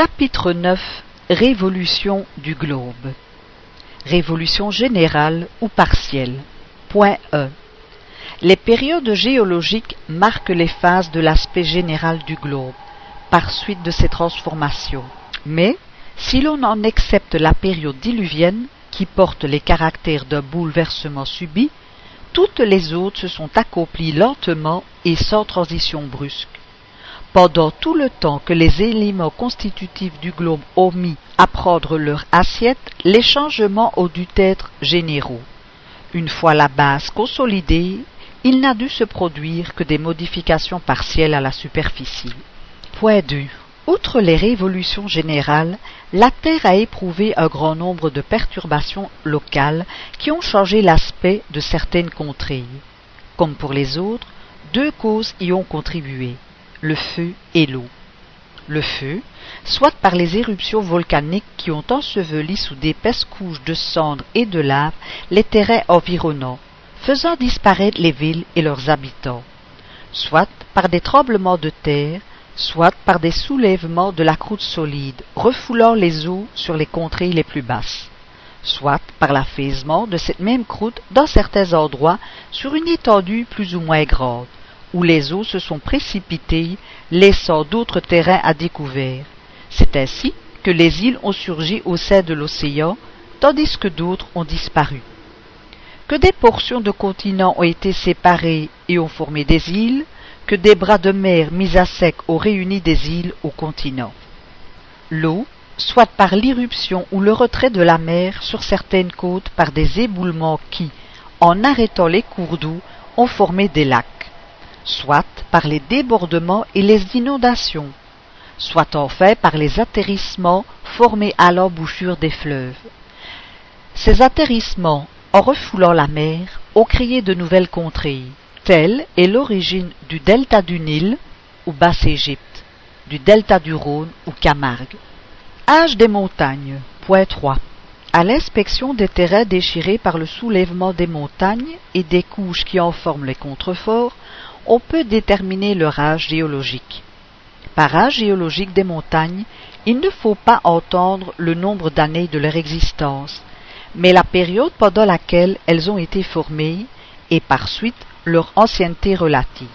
Chapitre 9 Révolution du globe Révolution générale ou partielle Point 1 Les périodes géologiques marquent les phases de l'aspect général du globe, par suite de ses transformations. Mais, si l'on en accepte la période diluvienne, qui porte les caractères d'un bouleversement subit, toutes les autres se sont accomplies lentement et sans transition brusque. Pendant tout le temps que les éléments constitutifs du globe ont mis à prendre leur assiette, les changements ont dû être généraux. Une fois la base consolidée, il n'a dû se produire que des modifications partielles à la superficie. Point 2. Outre les révolutions générales, la Terre a éprouvé un grand nombre de perturbations locales qui ont changé l'aspect de certaines contrées. Comme pour les autres, deux causes y ont contribué le feu et l'eau. Le feu, soit par les éruptions volcaniques qui ont enseveli sous d'épaisses couches de cendres et de lave les terrains environnants, faisant disparaître les villes et leurs habitants, soit par des tremblements de terre, soit par des soulèvements de la croûte solide, refoulant les eaux sur les contrées les plus basses, soit par l'affaissement de cette même croûte dans certains endroits sur une étendue plus ou moins grande, où les eaux se sont précipitées, laissant d'autres terrains à découvert. C'est ainsi que les îles ont surgi au sein de l'océan, tandis que d'autres ont disparu. Que des portions de continents ont été séparées et ont formé des îles, que des bras de mer mis à sec ont réuni des îles au continent. L'eau, soit par l'irruption ou le retrait de la mer sur certaines côtes par des éboulements qui, en arrêtant les cours d'eau, ont formé des lacs soit par les débordements et les inondations, soit enfin par les atterrissements formés à l'embouchure des fleuves. Ces atterrissements, en refoulant la mer, ont créé de nouvelles contrées. Telle est l'origine du delta du Nil ou Basse-Égypte, du delta du Rhône ou Camargue. Âge des montagnes. Point 3. À l'inspection des terrains déchirés par le soulèvement des montagnes et des couches qui en forment les contreforts, on peut déterminer leur âge géologique. Par âge géologique des montagnes, il ne faut pas entendre le nombre d'années de leur existence, mais la période pendant laquelle elles ont été formées et par suite leur ancienneté relative.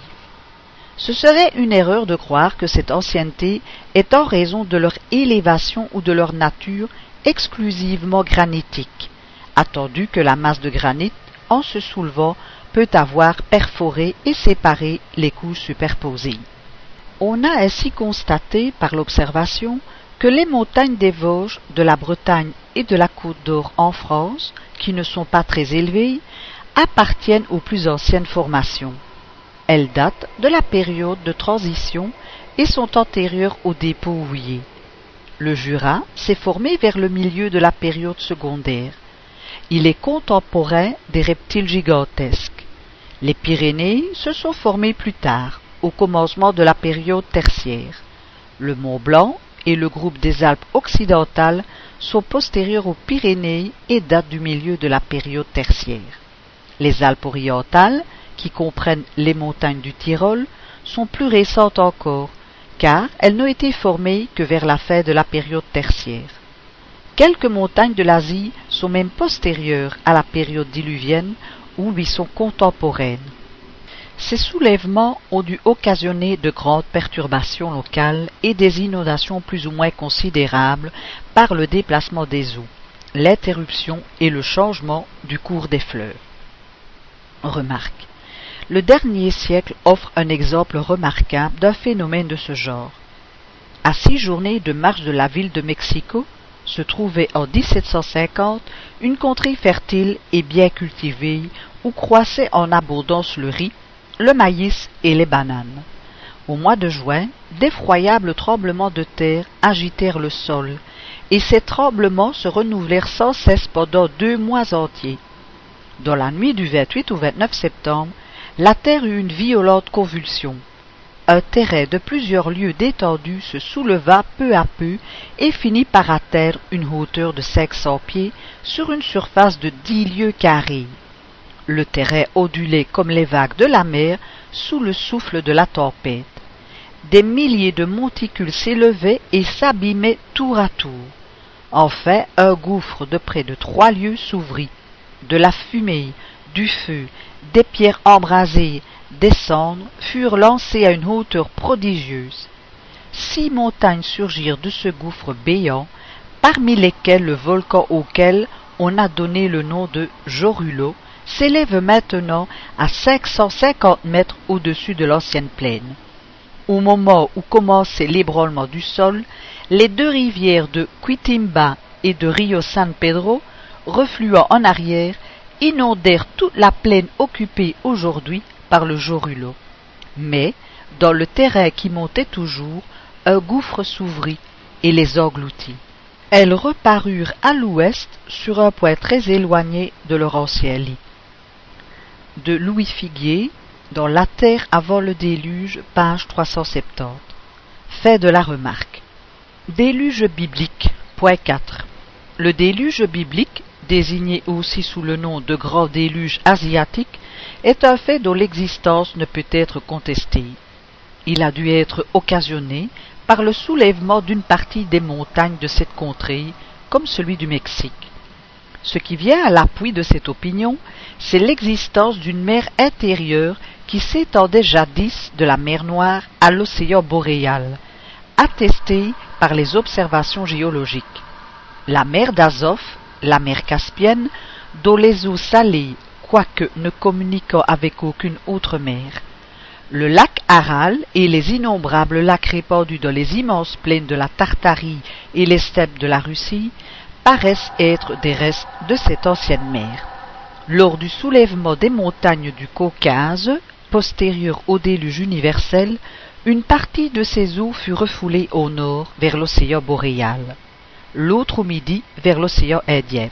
Ce serait une erreur de croire que cette ancienneté est en raison de leur élévation ou de leur nature exclusivement granitique, attendu que la masse de granit, en se soulevant, peut avoir perforé et séparé les couches superposées. On a ainsi constaté par l'observation que les montagnes des Vosges, de la Bretagne et de la Côte d'Or en France, qui ne sont pas très élevées, appartiennent aux plus anciennes formations. Elles datent de la période de transition et sont antérieures au dépôt houillé. Le Jura s'est formé vers le milieu de la période secondaire. Il est contemporain des reptiles gigantesques. Les Pyrénées se sont formées plus tard, au commencement de la période tertiaire. Le Mont Blanc et le groupe des Alpes occidentales sont postérieurs aux Pyrénées et datent du milieu de la période tertiaire. Les Alpes orientales, qui comprennent les montagnes du Tyrol, sont plus récentes encore, car elles n'ont été formées que vers la fin de la période tertiaire. Quelques montagnes de l'Asie sont même postérieures à la période diluvienne ou lui sont contemporaines. Ces soulèvements ont dû occasionner de grandes perturbations locales et des inondations plus ou moins considérables par le déplacement des eaux, l'interruption et le changement du cours des fleuves. Remarque. Le dernier siècle offre un exemple remarquable d'un phénomène de ce genre. À six journées de marche de la ville de Mexico, se trouvait en 1750 une contrée fertile et bien cultivée où croissaient en abondance le riz, le maïs et les bananes. Au mois de juin, d'effroyables tremblements de terre agitèrent le sol, et ces tremblements se renouvelèrent sans cesse pendant deux mois entiers. Dans la nuit du 28 au 29 septembre, la terre eut une violente convulsion un terrain de plusieurs lieues d'étendue se souleva peu à peu et finit par atteindre une hauteur de cinq cents pieds sur une surface de dix lieues carrées. Le terrain ondulait comme les vagues de la mer sous le souffle de la tempête. des milliers de monticules s'élevaient et s'abîmaient tour à tour. Enfin, un gouffre de près de trois lieues s'ouvrit. De la fumée, du feu, des pierres embrasées, des cendres furent lancées à une hauteur prodigieuse. Six montagnes surgirent de ce gouffre béant, parmi lesquelles le volcan auquel on a donné le nom de Jorulo s'élève maintenant à 550 mètres au-dessus de l'ancienne plaine. Au moment où commençait l'ébranlement du sol, les deux rivières de Quitimba et de Rio San Pedro, refluant en arrière, inondèrent toute la plaine occupée aujourd'hui par le. Mais, dans le terrain qui montait toujours, un gouffre s'ouvrit et les engloutit. Elles reparurent à l'ouest sur un point très éloigné de leur ancien lit. De Louis Figuier, dans La Terre avant le déluge, page 370. Fait de la remarque. Déluge biblique, point 4. Le déluge biblique, désigné aussi sous le nom de grand déluge asiatique, est un fait dont l'existence ne peut être contestée. Il a dû être occasionné par le soulèvement d'une partie des montagnes de cette contrée, comme celui du Mexique. Ce qui vient à l'appui de cette opinion, c'est l'existence d'une mer intérieure qui s'étendait jadis de la mer Noire à l'océan boréal, attestée par les observations géologiques. La mer d'Azov, la mer Caspienne, dont les eaux salées, quoique ne communiquant avec aucune autre mer, le lac Aral et les innombrables lacs répandus dans les immenses plaines de la Tartarie et les steppes de la Russie paraissent être des restes de cette ancienne mer. Lors du soulèvement des montagnes du Caucase, postérieur au déluge universel, une partie de ces eaux fut refoulée au nord vers l'océan boréal, l'autre au midi vers l'océan Indien.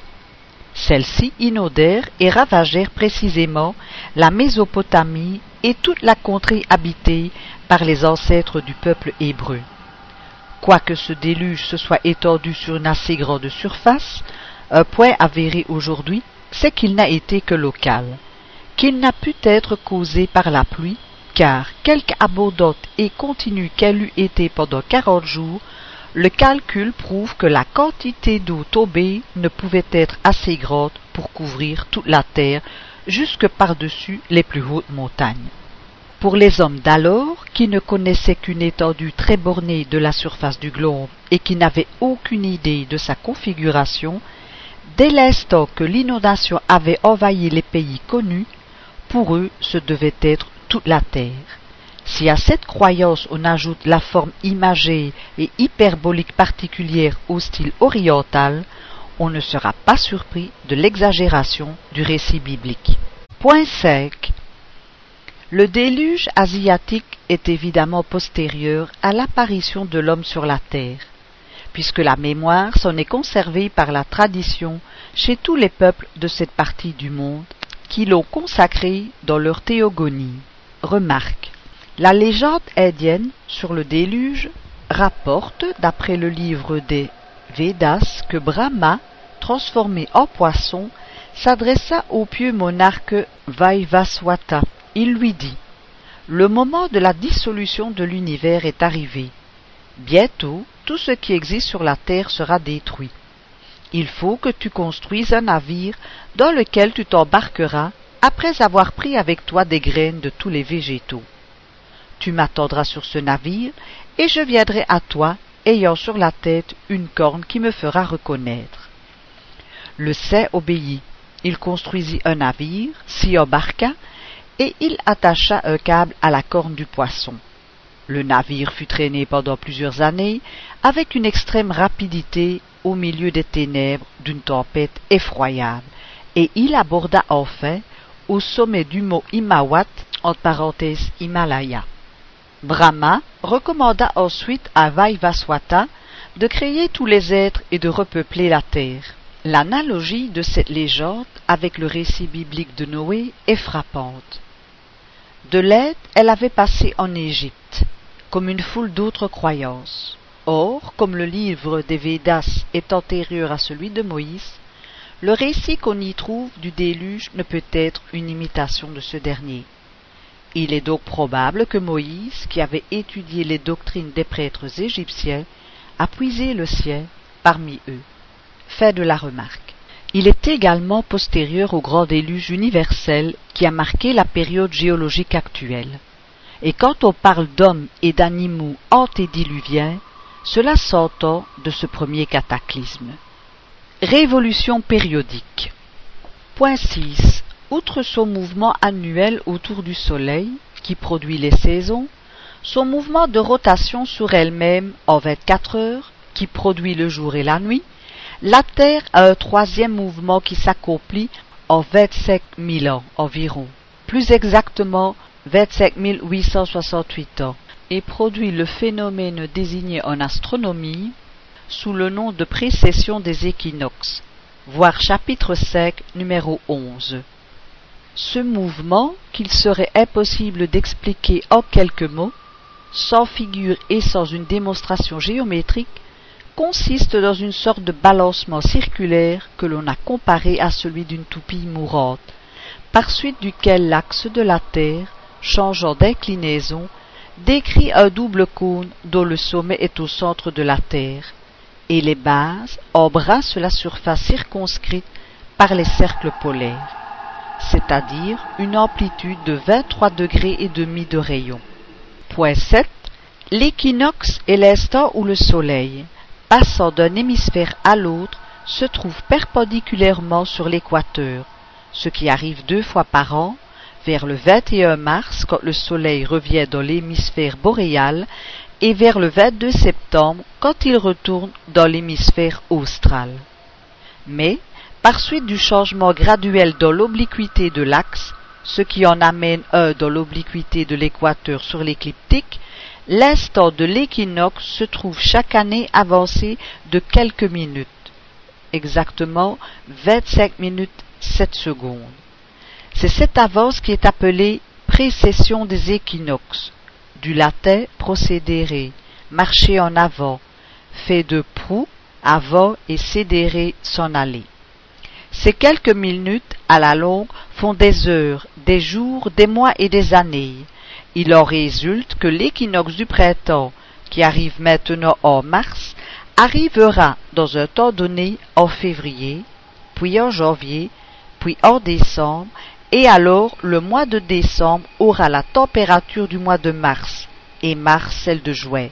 Celles-ci inondèrent et ravagèrent précisément la Mésopotamie et toute la contrée habitée par les ancêtres du peuple hébreu. Quoique ce déluge se soit étendu sur une assez grande surface, un point avéré aujourd'hui, c'est qu'il n'a été que local, qu'il n'a pu être causé par la pluie, car, quelque abondante et continue qu'elle eût été pendant quarante jours, le calcul prouve que la quantité d'eau tombée ne pouvait être assez grande pour couvrir toute la terre jusque par-dessus les plus hautes montagnes. Pour les hommes d'alors, qui ne connaissaient qu'une étendue très bornée de la surface du globe et qui n'avaient aucune idée de sa configuration, dès l'instant que l'inondation avait envahi les pays connus, pour eux ce devait être toute la terre. Si à cette croyance on ajoute la forme imagée et hyperbolique particulière au style oriental, on ne sera pas surpris de l'exagération du récit biblique. Point 5. Le déluge asiatique est évidemment postérieur à l'apparition de l'homme sur la terre, puisque la mémoire s'en est conservée par la tradition chez tous les peuples de cette partie du monde qui l'ont consacré dans leur théogonie. Remarque. La légende indienne sur le déluge rapporte, d'après le livre des Védas, que Brahma transformé en poisson, s'adressa au pieux monarque Vaivaswata. Il lui dit Le moment de la dissolution de l'univers est arrivé. Bientôt, tout ce qui existe sur la terre sera détruit. Il faut que tu construises un navire dans lequel tu t'embarqueras après avoir pris avec toi des graines de tous les végétaux. Tu m'attendras sur ce navire, et je viendrai à toi, ayant sur la tête une corne qui me fera reconnaître. Le Sais obéit. Il construisit un navire, s'y embarqua, et il attacha un câble à la corne du poisson. Le navire fut traîné pendant plusieurs années avec une extrême rapidité au milieu des ténèbres d'une tempête effroyable, et il aborda enfin au sommet du mont Imawat, entre parenthèses Himalaya. Brahma recommanda ensuite à Vaivaswata de créer tous les êtres et de repeupler la terre. L'analogie de cette légende avec le récit biblique de Noé est frappante. De l'aide, elle avait passé en Égypte, comme une foule d'autres croyances. Or, comme le livre des Védas est antérieur à celui de Moïse, le récit qu'on y trouve du déluge ne peut être une imitation de ce dernier. Il est donc probable que Moïse, qui avait étudié les doctrines des prêtres égyptiens, a puisé le ciel parmi eux. Fait de la remarque. Il est également postérieur au grand déluge universel qui a marqué la période géologique actuelle. Et quand on parle d'hommes et d'animaux antédiluviens, cela s'entend de ce premier cataclysme. Révolution périodique. Point 6. Outre son mouvement annuel autour du Soleil, qui produit les saisons, son mouvement de rotation sur elle-même en 24 heures, qui produit le jour et la nuit, la Terre a un troisième mouvement qui s'accomplit en 25 000 ans environ. Plus exactement, 25 868 ans et produit le phénomène désigné en astronomie sous le nom de précession des équinoxes, voir chapitre 5 numéro 11. Ce mouvement, qu'il serait impossible d'expliquer en quelques mots, sans figure et sans une démonstration géométrique, consiste dans une sorte de balancement circulaire que l'on a comparé à celui d'une toupie mourante, par suite duquel l'axe de la Terre changeant d'inclinaison, décrit un double cône dont le sommet est au centre de la Terre, et les bases embrassent la surface circonscrite par les cercles polaires, c'est-à-dire une amplitude de 23 degrés et demi de rayon. Point 7. L'équinoxe est l'instant où le Soleil, passant d'un hémisphère à l'autre, se trouve perpendiculairement sur l'équateur, ce qui arrive deux fois par an vers le 21 mars quand le soleil revient dans l'hémisphère boréal et vers le 22 septembre quand il retourne dans l'hémisphère austral. Mais, par suite du changement graduel dans l'obliquité de l'axe, ce qui en amène un dans l'obliquité de l'équateur sur l'écliptique, l'instant de l'équinoxe se trouve chaque année avancé de quelques minutes, exactement 25 minutes 7 secondes. C'est cette avance qui est appelée précession des équinoxes, du latin procédere, marcher en avant, fait de prou, avant et cédérer, s'en aller. Ces quelques minutes, à la longue, font des heures, des jours, des mois et des années. Il en résulte que l'équinoxe du printemps, qui arrive maintenant en mars, arrivera dans un temps donné en février, puis en janvier, puis en décembre, et alors le mois de décembre aura la température du mois de mars, et mars celle de juin,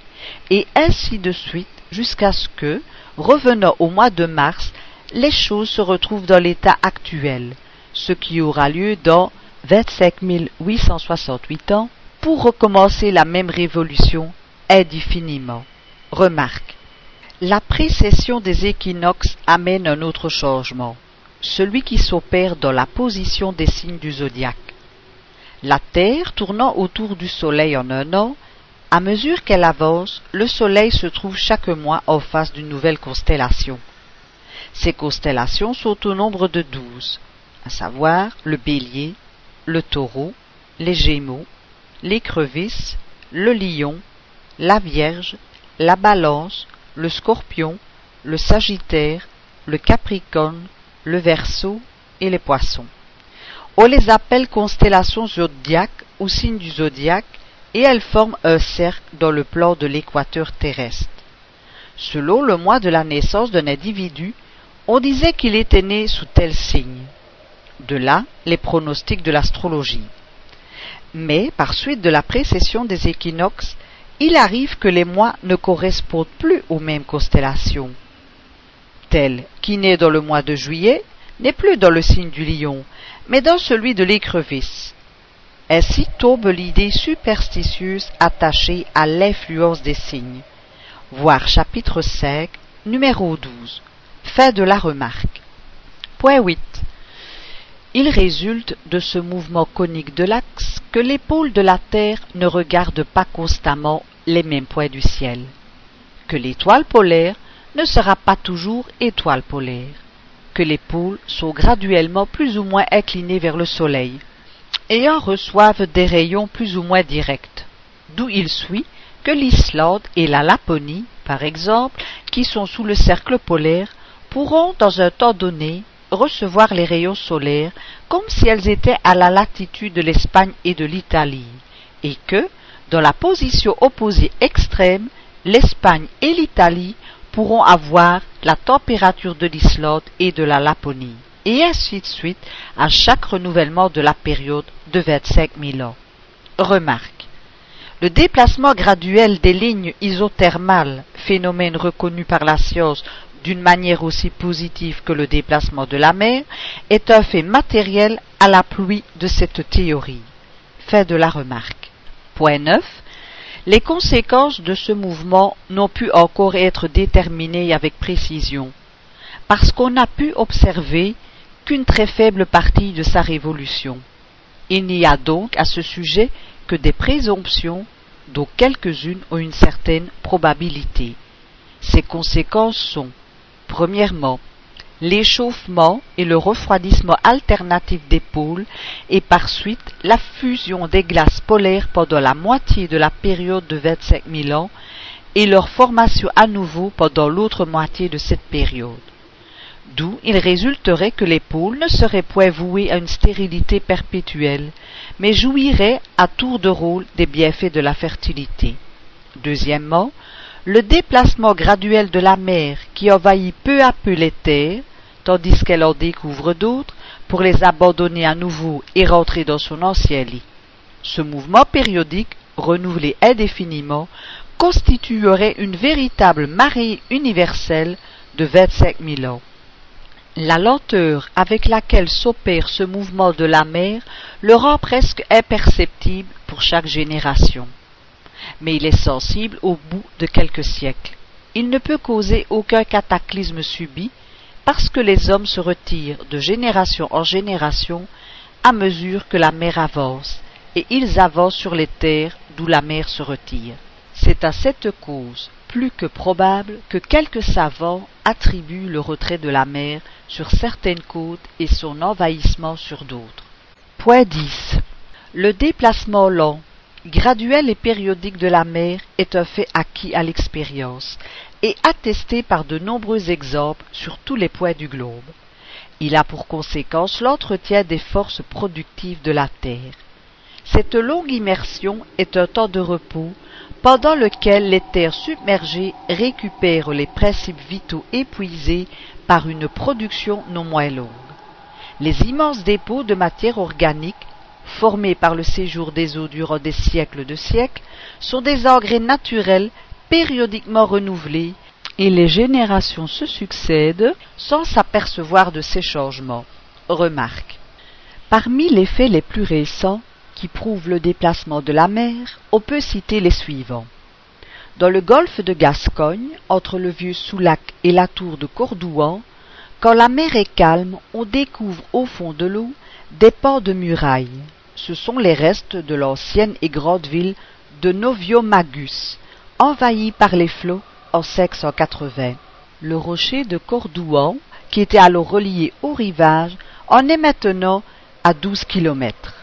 et ainsi de suite jusqu'à ce que, revenant au mois de mars, les choses se retrouvent dans l'état actuel, ce qui aura lieu dans 25 868 ans, pour recommencer la même révolution indéfiniment. Remarque. La précession des équinoxes amène un autre changement celui qui s'opère dans la position des signes du zodiaque. La Terre tournant autour du Soleil en un an, à mesure qu'elle avance, le Soleil se trouve chaque mois en face d'une nouvelle constellation. Ces constellations sont au nombre de douze, à savoir le Bélier, le Taureau, les Gémeaux, l'écrevisse, le Lion, la Vierge, la Balance, le Scorpion, le Sagittaire, le Capricorne, le Verseau et les Poissons. On les appelle constellations zodiaques ou signes du zodiaque et elles forment un cercle dans le plan de l'équateur terrestre. Selon le mois de la naissance d'un individu, on disait qu'il était né sous tel signe. De là les pronostics de l'astrologie. Mais, par suite de la précession des équinoxes, il arrive que les mois ne correspondent plus aux mêmes constellations tel qui naît dans le mois de juillet n'est plus dans le signe du lion, mais dans celui de l'écrevisse. Ainsi tombe l'idée superstitieuse attachée à l'influence des signes. Voir chapitre 5, numéro 12. Fin de la remarque. Point 8. Il résulte de ce mouvement conique de l'axe que pôles de la Terre ne regardent pas constamment les mêmes points du ciel, que l'étoile polaire ne sera pas toujours étoile polaire, que les pôles sont graduellement plus ou moins inclinés vers le Soleil, et en reçoivent des rayons plus ou moins directs, d'où il suit que l'Islande et la Laponie, par exemple, qui sont sous le cercle polaire, pourront, dans un temps donné, recevoir les rayons solaires comme si elles étaient à la latitude de l'Espagne et de l'Italie, et que, dans la position opposée extrême, l'Espagne et l'Italie pourront avoir la température de l'Islande et de la Laponie, et ainsi de suite à chaque renouvellement de la période de 25 000 ans. Remarque. Le déplacement graduel des lignes isothermales, phénomène reconnu par la science d'une manière aussi positive que le déplacement de la mer, est un fait matériel à la pluie de cette théorie. Fait de la remarque. Point 9. Les conséquences de ce mouvement n'ont pu encore être déterminées avec précision, parce qu'on n'a pu observer qu'une très faible partie de sa révolution. Il n'y a donc à ce sujet que des présomptions, dont quelques-unes ont une certaine probabilité. Ces conséquences sont, premièrement, l'échauffement et le refroidissement alternatif des pôles et par suite la fusion des glaces polaires pendant la moitié de la période de 25 000 ans et leur formation à nouveau pendant l'autre moitié de cette période. D'où il résulterait que les pôles ne seraient point voués à une stérilité perpétuelle, mais jouiraient à tour de rôle des bienfaits de la fertilité. Deuxièmement, le déplacement graduel de la mer qui envahit peu à peu les terres, tandis qu'elle en découvre d'autres, pour les abandonner à nouveau et rentrer dans son ancien lit. Ce mouvement périodique, renouvelé indéfiniment, constituerait une véritable marée universelle de vingt-cinq mille ans. La lenteur avec laquelle s'opère ce mouvement de la mer le rend presque imperceptible pour chaque génération. Mais il est sensible au bout de quelques siècles. Il ne peut causer aucun cataclysme subit parce que les hommes se retirent de génération en génération à mesure que la mer avance, et ils avancent sur les terres d'où la mer se retire. C'est à cette cause plus que probable que quelques savants attribuent le retrait de la mer sur certaines côtes et son envahissement sur d'autres. Point 10. Le déplacement lent, graduel et périodique de la mer est un fait acquis à l'expérience et attesté par de nombreux exemples sur tous les points du globe. Il a pour conséquence l'entretien des forces productives de la Terre. Cette longue immersion est un temps de repos pendant lequel les terres submergées récupèrent les principes vitaux épuisés par une production non moins longue. Les immenses dépôts de matière organique, formés par le séjour des eaux durant des siècles de siècles, sont des engrais naturels périodiquement renouvelés, et les générations se succèdent sans s'apercevoir de ces changements. Remarque. Parmi les faits les plus récents, qui prouvent le déplacement de la mer, on peut citer les suivants. Dans le golfe de Gascogne, entre le vieux Soulac et la tour de Cordouan, quand la mer est calme, on découvre au fond de l'eau des pans de murailles. Ce sont les restes de l'ancienne et grande ville de Noviomagus, envahie par les flots en 580. Le rocher de Cordouan, qui était alors relié au rivage, en est maintenant à douze kilomètres.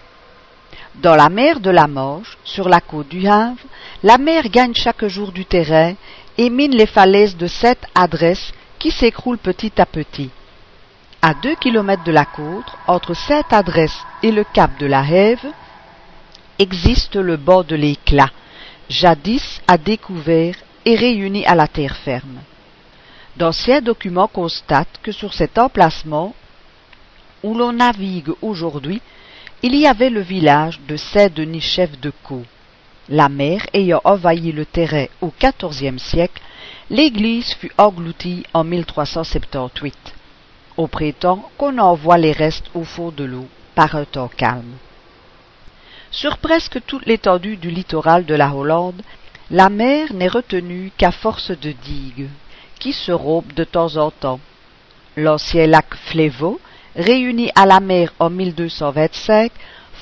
Dans la mer de la Manche, sur la côte du Havre, la mer gagne chaque jour du terrain et mine les falaises de cette adresse qui s'écroulent petit à petit. À deux kilomètres de la côte, entre cette adresse et le cap de la Hève, existe le bord de l'éclat, jadis à découvert et réuni à la terre ferme. D'anciens documents constatent que sur cet emplacement, où l'on navigue aujourd'hui, il y avait le village de Saint-Denis chef de Caux. La mer ayant envahi le terrain au XIVe siècle, l'église fut engloutie en 1378. On prétend qu'on envoie les restes au fond de l'eau par un temps calme. Sur presque toute l'étendue du littoral de la Hollande, la mer n'est retenue qu'à force de digues, qui se rompent de temps en temps. L'ancien lac Flévaux, réuni à la mer en 1225,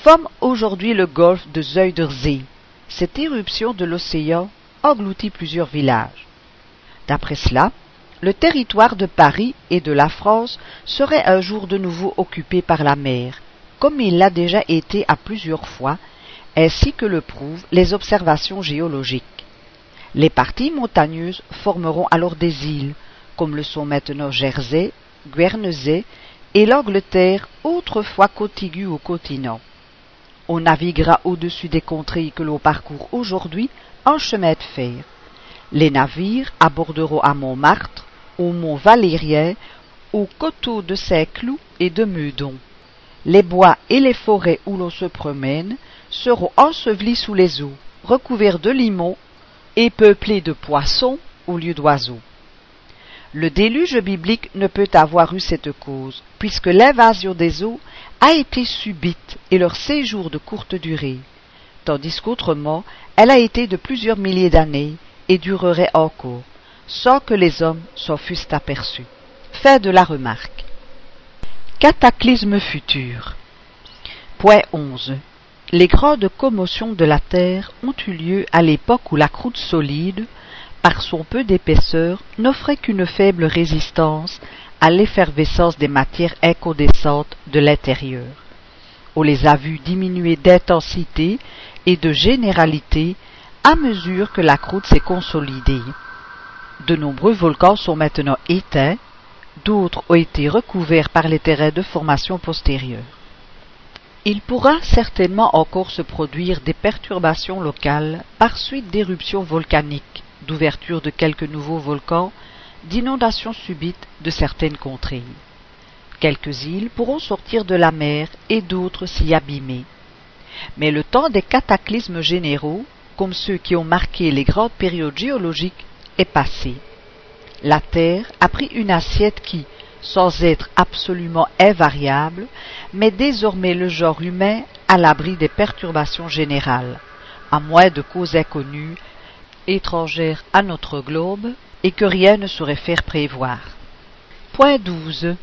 forme aujourd'hui le golfe de Zuiderzee. Cette éruption de l'océan engloutit plusieurs villages. D'après cela, le territoire de Paris et de la France serait un jour de nouveau occupé par la mer, comme il l'a déjà été à plusieurs fois, ainsi que le prouvent les observations géologiques. Les parties montagneuses formeront alors des îles, comme le sont maintenant Jersey, Guernesey et l'Angleterre autrefois contiguë au continent. On naviguera au-dessus des contrées que l'on parcourt aujourd'hui en chemin de fer. Les navires aborderont à Montmartre, au mont Valérien, aux coteaux de Saint-Cloud et de Meudon. Les bois et les forêts où l'on se promène seront ensevelis sous les eaux, recouverts de limons et peuplés de poissons au lieu d'oiseaux. Le déluge biblique ne peut avoir eu cette cause, puisque l'invasion des eaux a été subite et leur séjour de courte durée, tandis qu'autrement elle a été de plusieurs milliers d'années et durerait encore, sans que les hommes s'en fussent aperçus. Fait de la remarque. Cataclysme futur. Point 11. Les grandes commotions de la Terre ont eu lieu à l'époque où la croûte solide, par son peu d'épaisseur, n'offrait qu'une faible résistance à l'effervescence des matières incandescentes de l'intérieur. On les a vues diminuer d'intensité et de généralité à mesure que la croûte s'est consolidée. De nombreux volcans sont maintenant éteints, d'autres ont été recouverts par les terrains de formation postérieure. Il pourra certainement encore se produire des perturbations locales par suite d'éruptions volcaniques, d'ouverture de quelques nouveaux volcans, d'inondations subites de certaines contrées. Quelques îles pourront sortir de la mer et d'autres s'y abîmer. Mais le temps des cataclysmes généraux, comme ceux qui ont marqué les grandes périodes géologiques, est passé. La Terre a pris une assiette qui, sans être absolument invariable, met désormais le genre humain à l'abri des perturbations générales, à moins de causes inconnues, étrangères à notre globe, et que rien ne saurait faire prévoir. Point 12.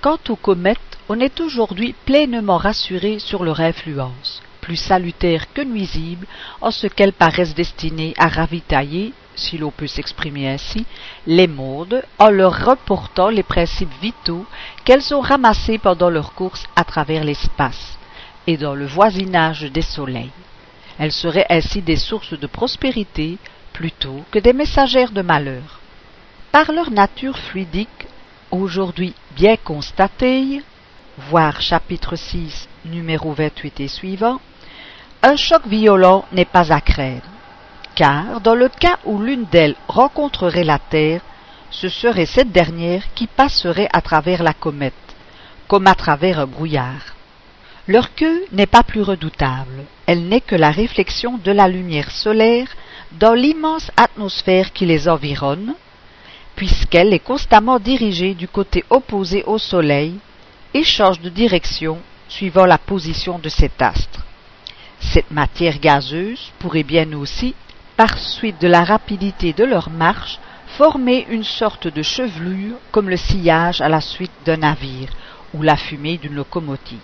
Quant aux comètes, on est aujourd'hui pleinement rassuré sur leur influence, plus salutaire que nuisible, en ce qu'elles paraissent destinées à ravitailler, si l'on peut s'exprimer ainsi, les mondes en leur reportant les principes vitaux qu'elles ont ramassés pendant leur course à travers l'espace et dans le voisinage des soleils. Elles seraient ainsi des sources de prospérité plutôt que des messagères de malheur. Par leur nature fluidique, aujourd'hui bien constatée, voir chapitre 6, numéro 28 et suivant, un choc violent n'est pas à craindre car dans le cas où l'une d'elles rencontrerait la Terre, ce serait cette dernière qui passerait à travers la comète, comme à travers un brouillard. Leur queue n'est pas plus redoutable, elle n'est que la réflexion de la lumière solaire dans l'immense atmosphère qui les environne, puisqu'elle est constamment dirigée du côté opposé au Soleil et change de direction suivant la position de cet astre. Cette matière gazeuse pourrait bien aussi par suite de la rapidité de leur marche, former une sorte de chevelure comme le sillage à la suite d'un navire ou la fumée d'une locomotive.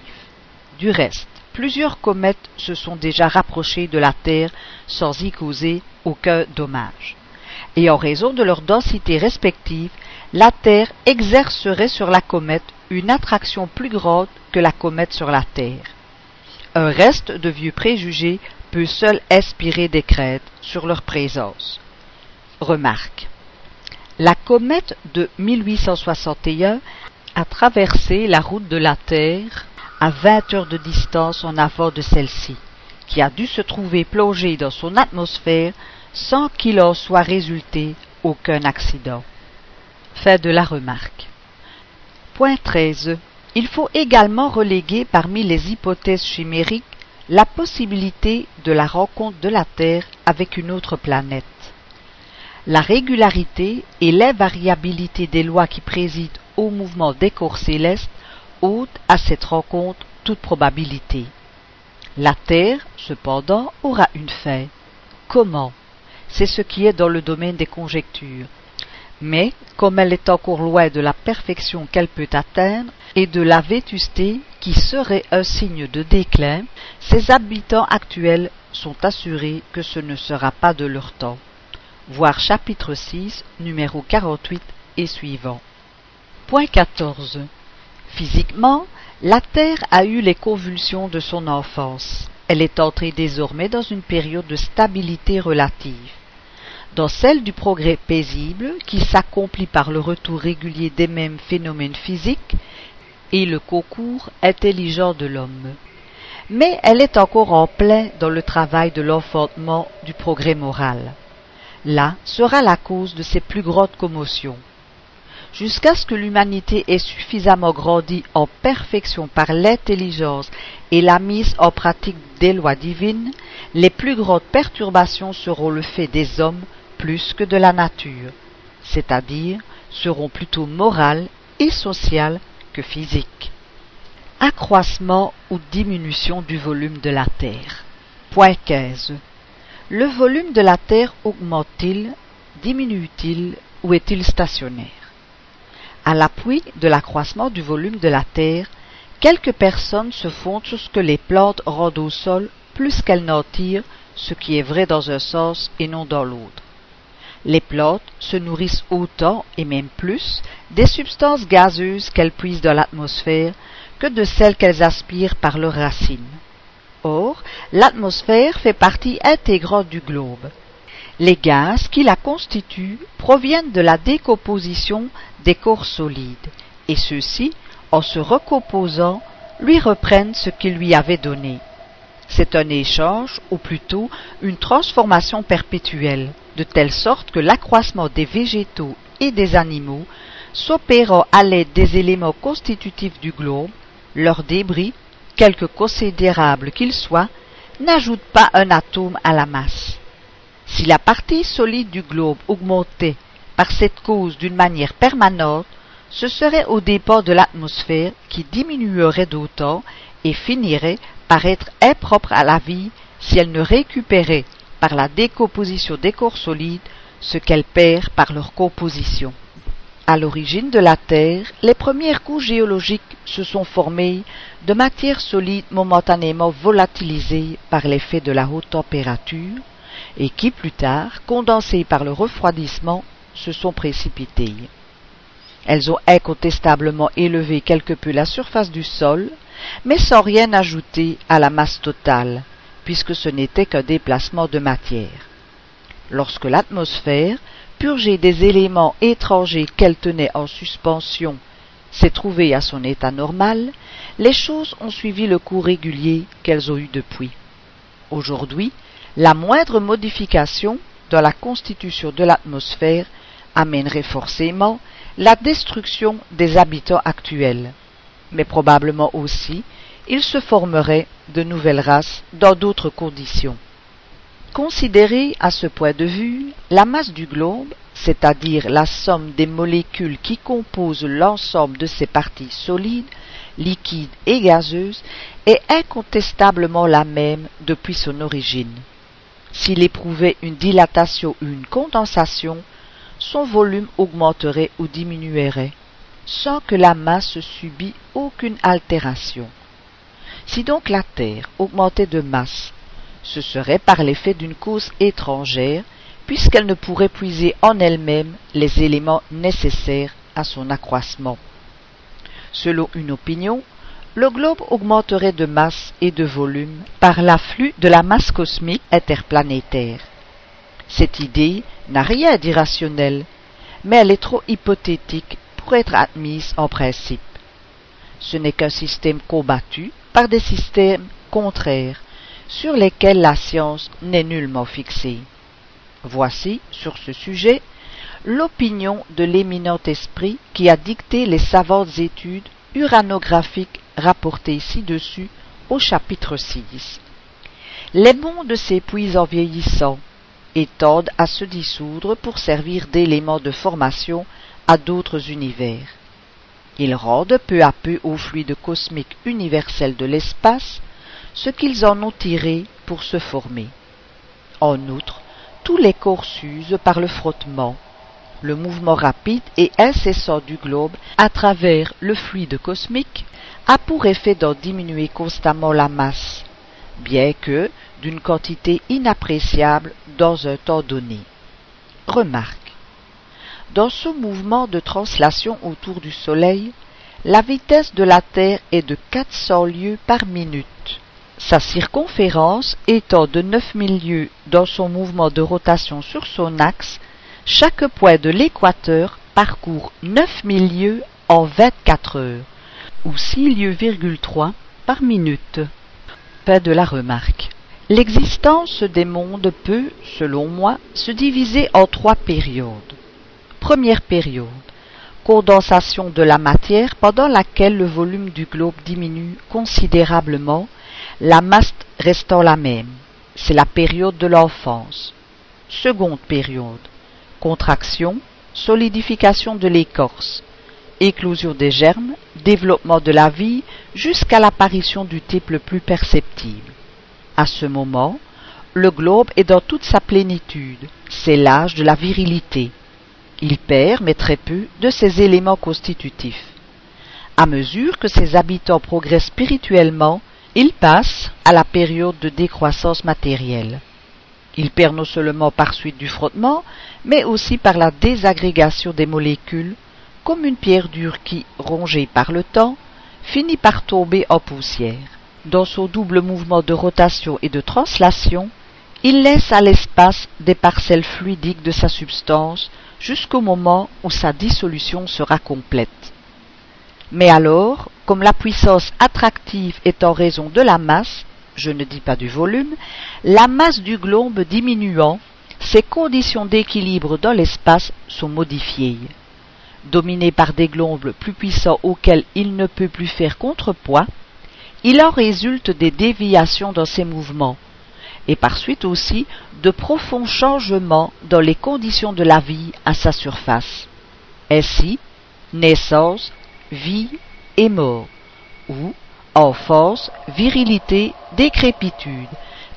Du reste, plusieurs comètes se sont déjà rapprochées de la Terre sans y causer aucun dommage. Et en raison de leur densité respective, la Terre exercerait sur la comète une attraction plus grande que la comète sur la Terre. Un reste de vieux préjugés peut seul inspirer des craintes sur leur présence. Remarque. La comète de 1861 a traversé la route de la Terre à vingt heures de distance en avant de celle-ci, qui a dû se trouver plongée dans son atmosphère sans qu'il en soit résulté aucun accident. Fin de la remarque. Point 13. Il faut également reléguer parmi les hypothèses chimériques la possibilité de la rencontre de la Terre avec une autre planète. La régularité et l'invariabilité des lois qui président au mouvement des corps célestes ôtent à cette rencontre toute probabilité. La Terre, cependant, aura une fin. Comment? C'est ce qui est dans le domaine des conjectures. Mais, comme elle est encore loin de la perfection qu'elle peut atteindre et de la vétusté qui serait un signe de déclin, ses habitants actuels sont assurés que ce ne sera pas de leur temps. Voir chapitre 6, numéro 48 et suivant. Point 14. Physiquement, la Terre a eu les convulsions de son enfance. Elle est entrée désormais dans une période de stabilité relative. Dans celle du progrès paisible, qui s'accomplit par le retour régulier des mêmes phénomènes physiques, et le concours intelligent de l'homme. Mais elle est encore en plein dans le travail de l'enfantement du progrès moral. Là sera la cause de ses plus grandes commotions. Jusqu'à ce que l'humanité ait suffisamment grandi en perfection par l'intelligence et la mise en pratique des lois divines, les plus grandes perturbations seront le fait des hommes plus que de la nature, c'est-à-dire seront plutôt morales et sociales que physiques. Accroissement ou diminution du volume de la Terre. Point 15. Le volume de la Terre augmente-t-il, diminue-t-il ou est-il stationnaire? À l'appui de l'accroissement du volume de la Terre, quelques personnes se fondent sur ce que les plantes rendent au sol plus qu'elles n'en tirent, ce qui est vrai dans un sens et non dans l'autre. Les plantes se nourrissent autant et même plus des substances gazeuses qu'elles puisent dans l'atmosphère que de celles qu'elles aspirent par leurs racines. Or, l'atmosphère fait partie intégrante du globe. Les gaz qui la constituent proviennent de la décomposition des corps solides, et ceux-ci, en se recomposant, lui reprennent ce qu'ils lui avaient donné. C'est un échange, ou plutôt une transformation perpétuelle, de telle sorte que l'accroissement des végétaux et des animaux s'opérant à l'aide des éléments constitutifs du globe, leurs débris, quelque considérables qu'ils soient, n'ajoutent pas un atome à la masse. Si la partie solide du globe augmentait par cette cause d'une manière permanente, ce serait au dépens de l'atmosphère qui diminuerait d'autant et finirait par être impropre à la vie si elle ne récupérait par la décomposition des corps solides ce qu'elle perd par leur composition. À l'origine de la Terre, les premières couches géologiques se sont formées de matières solides momentanément volatilisées par l'effet de la haute température et qui plus tard, condensées par le refroidissement, se sont précipitées. Elles ont incontestablement élevé quelque peu la surface du sol, mais sans rien ajouter à la masse totale, puisque ce n'était qu'un déplacement de matière. Lorsque l'atmosphère, purgée des éléments étrangers qu'elle tenait en suspension, s'est trouvée à son état normal, les choses ont suivi le cours régulier qu'elles ont eu depuis. Aujourd'hui, la moindre modification dans la constitution de l'atmosphère amènerait forcément la destruction des habitants actuels, mais probablement aussi il se formerait de nouvelles races dans d'autres conditions. Considérée à ce point de vue, la masse du globe, c'est-à-dire la somme des molécules qui composent l'ensemble de ses parties solides, liquides et gazeuses, est incontestablement la même depuis son origine. S'il éprouvait une dilatation ou une condensation, son volume augmenterait ou diminuerait, sans que la masse subît aucune altération. Si donc la Terre augmentait de masse, ce serait par l'effet d'une cause étrangère, puisqu'elle ne pourrait puiser en elle-même les éléments nécessaires à son accroissement. Selon une opinion, le globe augmenterait de masse et de volume par l'afflux de la masse cosmique interplanétaire. Cette idée n'a rien d'irrationnel, mais elle est trop hypothétique pour être admise en principe. Ce n'est qu'un système combattu par des systèmes contraires sur lesquels la science n'est nullement fixée. Voici, sur ce sujet, l'opinion de l'éminent esprit qui a dicté les savantes études uranographiques rapportées ci-dessus au chapitre 6. Les mondes s'épuisent en vieillissant et tendent à se dissoudre pour servir d'éléments de formation à d'autres univers. Ils rendent peu à peu au fluide cosmique universel de l'espace ce qu'ils en ont tiré pour se former. En outre, tous les corps s'usent par le frottement. Le mouvement rapide et incessant du globe à travers le fluide cosmique a pour effet d'en diminuer constamment la masse, bien que d'une quantité inappréciable dans un temps donné. Remarque. Dans ce mouvement de translation autour du Soleil, la vitesse de la Terre est de 400 lieues par minute. Sa circonférence étant de 9000 lieues dans son mouvement de rotation sur son axe, chaque point de l'équateur parcourt 9000 lieues en 24 heures, ou 6 lieues, par minute. Pas de la remarque. L'existence des mondes peut, selon moi, se diviser en trois périodes. Première période. Condensation de la matière pendant laquelle le volume du globe diminue considérablement, la masse restant la même. C'est la période de l'enfance. Seconde période. Contraction, solidification de l'écorce, éclosion des germes, développement de la vie jusqu'à l'apparition du type le plus perceptible. À ce moment, le globe est dans toute sa plénitude, c'est l'âge de la virilité. Il perd, mais très peu, de ses éléments constitutifs. À mesure que ses habitants progressent spirituellement, il passe à la période de décroissance matérielle. Il perd non seulement par suite du frottement, mais aussi par la désagrégation des molécules, comme une pierre dure qui, rongée par le temps, finit par tomber en poussière. Dans son double mouvement de rotation et de translation, il laisse à l'espace des parcelles fluidiques de sa substance jusqu'au moment où sa dissolution sera complète. Mais alors, comme la puissance attractive est en raison de la masse, je ne dis pas du volume, la masse du globe diminuant, ses conditions d'équilibre dans l'espace sont modifiées. Dominé par des globes plus puissants auxquels il ne peut plus faire contrepoids, il en résulte des déviations dans ses mouvements, et par suite aussi de profonds changements dans les conditions de la vie à sa surface. Ainsi, naissance, vie et mort, ou enfance, virilité, décrépitude.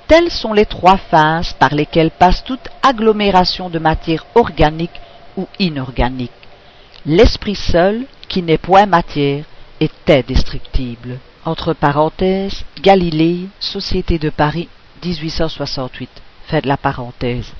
Telles sont les trois phases par lesquelles passe toute agglomération de matière organique ou inorganique. L'esprit seul, qui n'est point matière, est indestructible. Entre parenthèses, Galilée, Société de Paris, 1868. Faites la parenthèse.